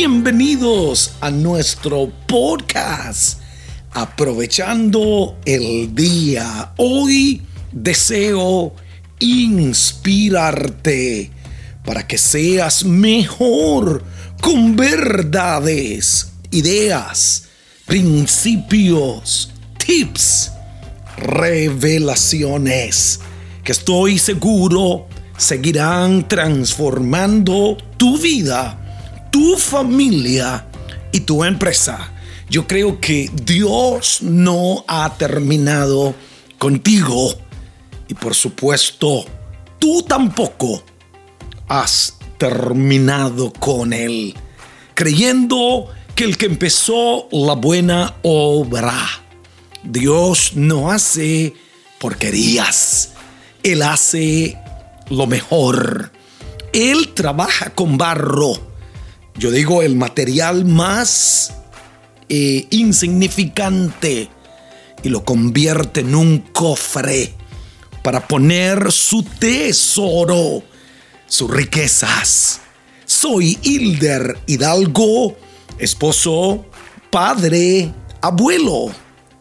bienvenidos a nuestro podcast. Aprovechando el día, hoy deseo inspirarte para que seas mejor con verdades, ideas, principios, tips, revelaciones que estoy seguro seguirán transformando tu vida tu familia y tu empresa. Yo creo que Dios no ha terminado contigo y por supuesto tú tampoco has terminado con Él, creyendo que el que empezó la buena obra, Dios no hace porquerías, Él hace lo mejor. Él trabaja con barro yo digo el material más eh, insignificante y lo convierte en un cofre para poner su tesoro, sus riquezas. Soy Hilder Hidalgo, esposo, padre, abuelo,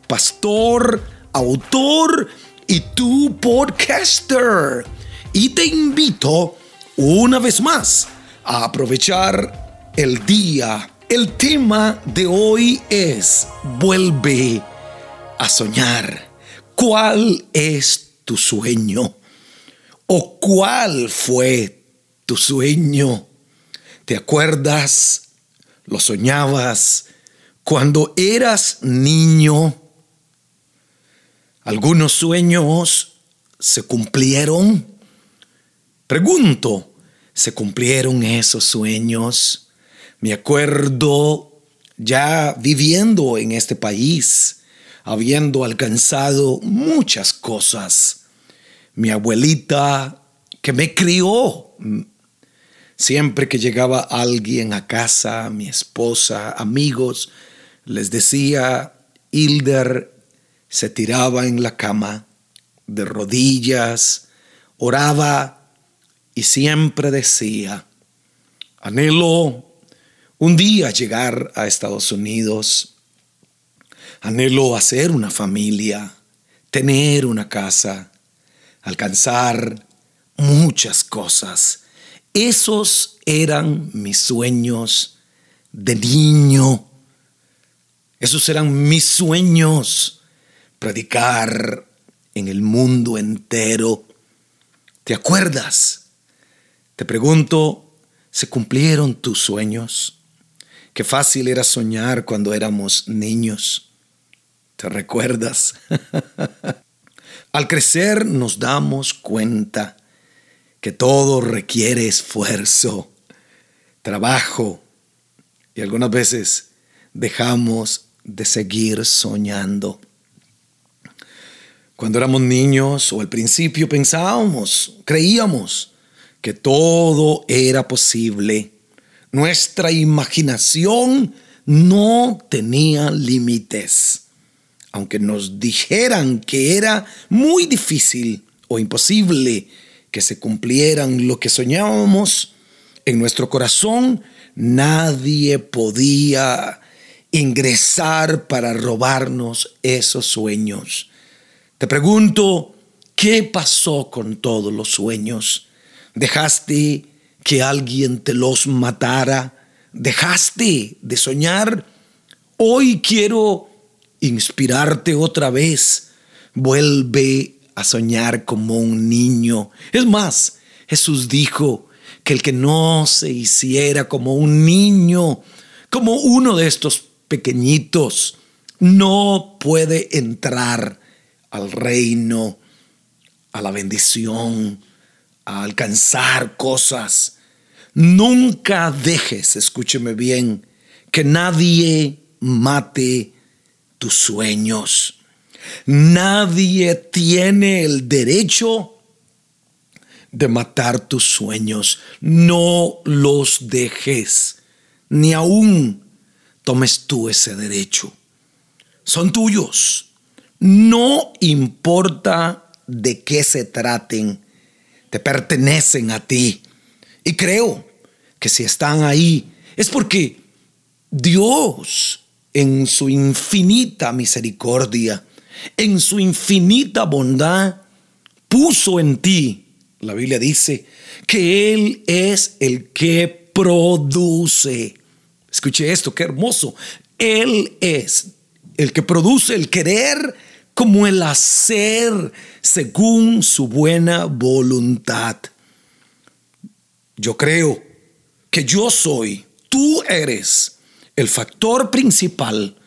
pastor, autor y tu podcaster. Y te invito una vez más a aprovechar el día. El tema de hoy es vuelve a soñar. ¿Cuál es tu sueño? ¿O cuál fue tu sueño? ¿Te acuerdas? ¿Lo soñabas cuando eras niño? ¿Algunos sueños se cumplieron? Pregunto, ¿se cumplieron esos sueños? Me acuerdo ya viviendo en este país, habiendo alcanzado muchas cosas. Mi abuelita que me crió, siempre que llegaba alguien a casa, mi esposa, amigos, les decía, Hilder se tiraba en la cama de rodillas, oraba y siempre decía, anhelo un día llegar a Estados Unidos. Anhelo hacer una familia, tener una casa, alcanzar muchas cosas. Esos eran mis sueños de niño. Esos eran mis sueños. Predicar en el mundo entero. ¿Te acuerdas? Te pregunto, ¿se cumplieron tus sueños? Qué fácil era soñar cuando éramos niños. ¿Te recuerdas? Al crecer nos damos cuenta que todo requiere esfuerzo, trabajo y algunas veces dejamos de seguir soñando. Cuando éramos niños o al principio pensábamos, creíamos que todo era posible nuestra imaginación no tenía límites. Aunque nos dijeran que era muy difícil o imposible que se cumplieran lo que soñábamos, en nuestro corazón nadie podía ingresar para robarnos esos sueños. Te pregunto, ¿qué pasó con todos los sueños? ¿Dejaste que alguien te los matara. Dejaste de soñar. Hoy quiero inspirarte otra vez. Vuelve a soñar como un niño. Es más, Jesús dijo que el que no se hiciera como un niño, como uno de estos pequeñitos, no puede entrar al reino, a la bendición, alcanzar cosas. Nunca dejes, escúcheme bien, que nadie mate tus sueños. Nadie tiene el derecho de matar tus sueños. No los dejes, ni aún tomes tú ese derecho. Son tuyos. No importa de qué se traten te pertenecen a ti. Y creo que si están ahí es porque Dios, en su infinita misericordia, en su infinita bondad, puso en ti, la Biblia dice, que Él es el que produce. Escuche esto, qué hermoso. Él es el que produce el querer como el hacer según su buena voluntad. Yo creo que yo soy, tú eres el factor principal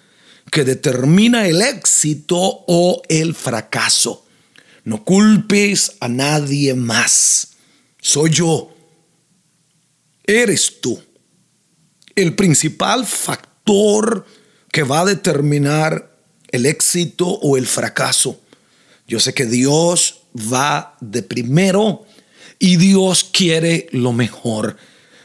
que determina el éxito o el fracaso. No culpes a nadie más. Soy yo. Eres tú. El principal factor que va a determinar el éxito o el fracaso. Yo sé que Dios va de primero y Dios quiere lo mejor.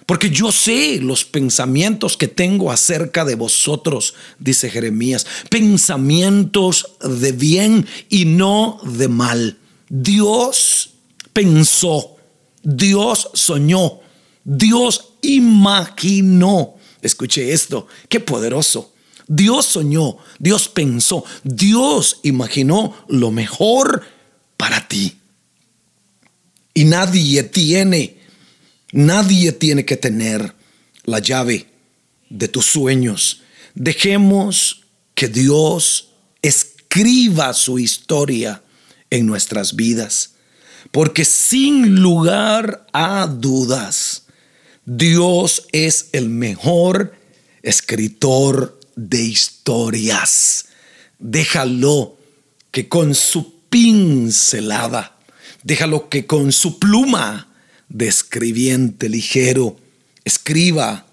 Porque yo sé los pensamientos que tengo acerca de vosotros, dice Jeremías, pensamientos de bien y no de mal. Dios pensó, Dios soñó, Dios imaginó. Escuche esto, qué poderoso. Dios soñó, Dios pensó, Dios imaginó lo mejor para ti. Y nadie tiene, nadie tiene que tener la llave de tus sueños. Dejemos que Dios escriba su historia en nuestras vidas, porque sin lugar a dudas, Dios es el mejor escritor de historias. Déjalo que con su pincelada, déjalo que con su pluma de escribiente ligero escriba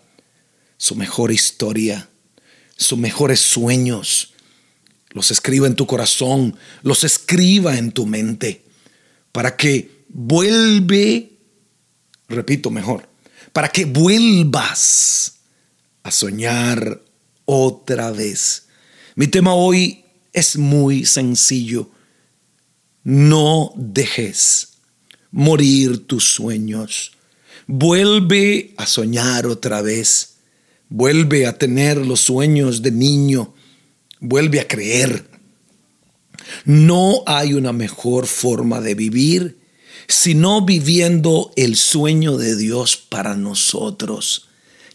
su mejor historia, sus mejores sueños. Los escriba en tu corazón, los escriba en tu mente, para que vuelve, repito mejor, para que vuelvas a soñar otra vez. Mi tema hoy es muy sencillo. No dejes morir tus sueños. Vuelve a soñar otra vez. Vuelve a tener los sueños de niño. Vuelve a creer. No hay una mejor forma de vivir sino viviendo el sueño de Dios para nosotros.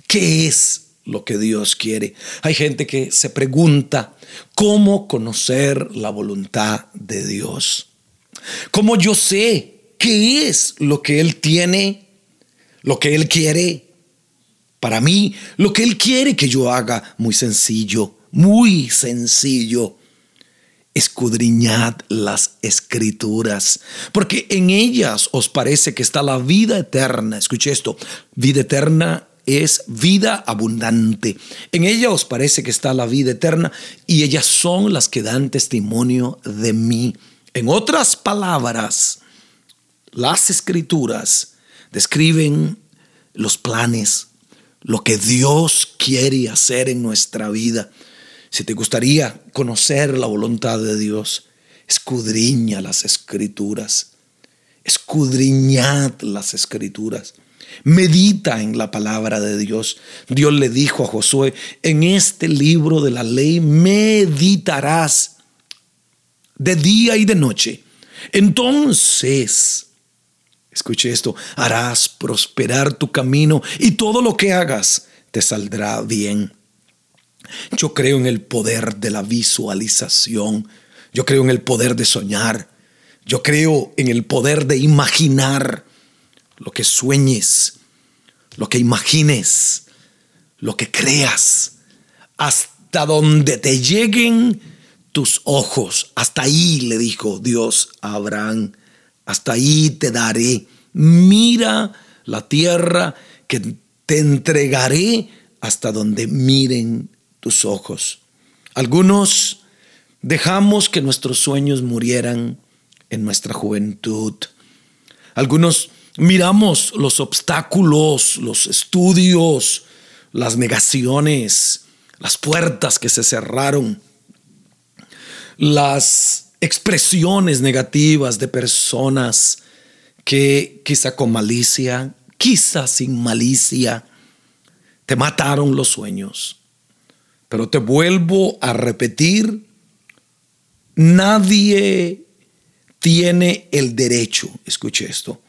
¿Qué es lo que Dios quiere. Hay gente que se pregunta, ¿cómo conocer la voluntad de Dios? ¿Cómo yo sé qué es lo que Él tiene, lo que Él quiere? Para mí, lo que Él quiere que yo haga, muy sencillo, muy sencillo. Escudriñad las escrituras, porque en ellas os parece que está la vida eterna. Escuche esto, vida eterna es vida abundante. En ella os parece que está la vida eterna y ellas son las que dan testimonio de mí. En otras palabras, las escrituras describen los planes, lo que Dios quiere hacer en nuestra vida. Si te gustaría conocer la voluntad de Dios, escudriña las escrituras. Escudriñad las escrituras. Medita en la palabra de Dios. Dios le dijo a Josué, en este libro de la ley meditarás de día y de noche. Entonces, escuche esto, harás prosperar tu camino y todo lo que hagas te saldrá bien. Yo creo en el poder de la visualización. Yo creo en el poder de soñar. Yo creo en el poder de imaginar lo que sueñes, lo que imagines, lo que creas, hasta donde te lleguen tus ojos. Hasta ahí le dijo Dios a Abraham, hasta ahí te daré. Mira la tierra que te entregaré hasta donde miren tus ojos. Algunos dejamos que nuestros sueños murieran en nuestra juventud. Algunos miramos los obstáculos, los estudios, las negaciones, las puertas que se cerraron, las expresiones negativas de personas que quizá con malicia, quizá sin malicia, te mataron los sueños. Pero te vuelvo a repetir, nadie tiene el derecho, escuche esto,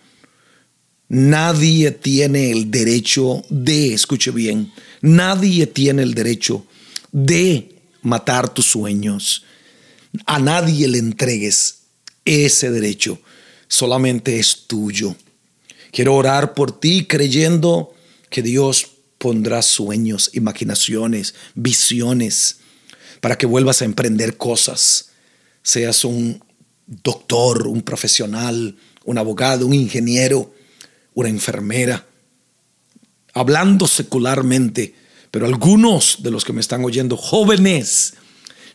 nadie tiene el derecho de, escuche bien, nadie tiene el derecho de matar tus sueños. A nadie le entregues ese derecho, solamente es tuyo. Quiero orar por ti creyendo que Dios pondrá sueños, imaginaciones, visiones, para que vuelvas a emprender cosas. Seas un doctor, un profesional, un abogado, un ingeniero, una enfermera. Hablando secularmente, pero algunos de los que me están oyendo, jóvenes,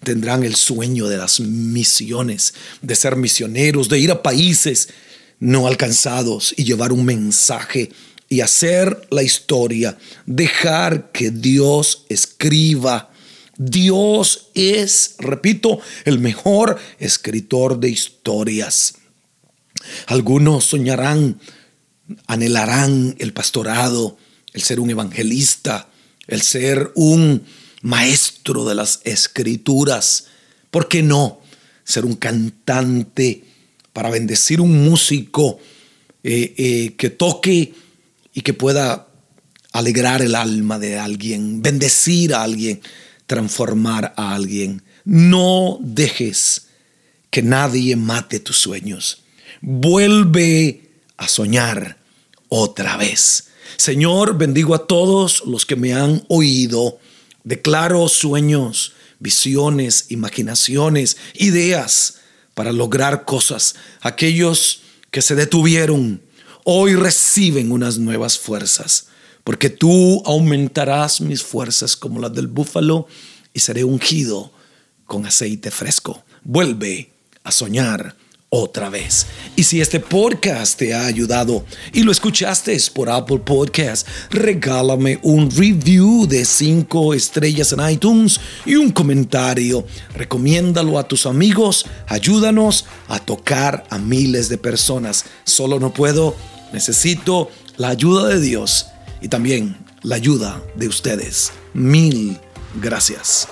tendrán el sueño de las misiones, de ser misioneros, de ir a países no alcanzados y llevar un mensaje y hacer la historia, dejar que Dios escriba. Dios es, repito, el mejor escritor de historias. Algunos soñarán, anhelarán el pastorado, el ser un evangelista, el ser un maestro de las escrituras. ¿Por qué no? Ser un cantante para bendecir un músico eh, eh, que toque y que pueda alegrar el alma de alguien, bendecir a alguien, transformar a alguien. No dejes que nadie mate tus sueños. Vuelve a soñar otra vez. Señor, bendigo a todos los que me han oído. Declaro sueños, visiones, imaginaciones, ideas para lograr cosas. Aquellos que se detuvieron, hoy reciben unas nuevas fuerzas, porque tú aumentarás mis fuerzas como las del búfalo y seré ungido con aceite fresco. Vuelve a soñar otra vez. Y si este podcast te ha ayudado y lo escuchaste por Apple Podcast, regálame un review de 5 estrellas en iTunes y un comentario. Recomiéndalo a tus amigos. Ayúdanos a tocar a miles de personas. Solo no puedo. Necesito la ayuda de Dios y también la ayuda de ustedes. Mil gracias.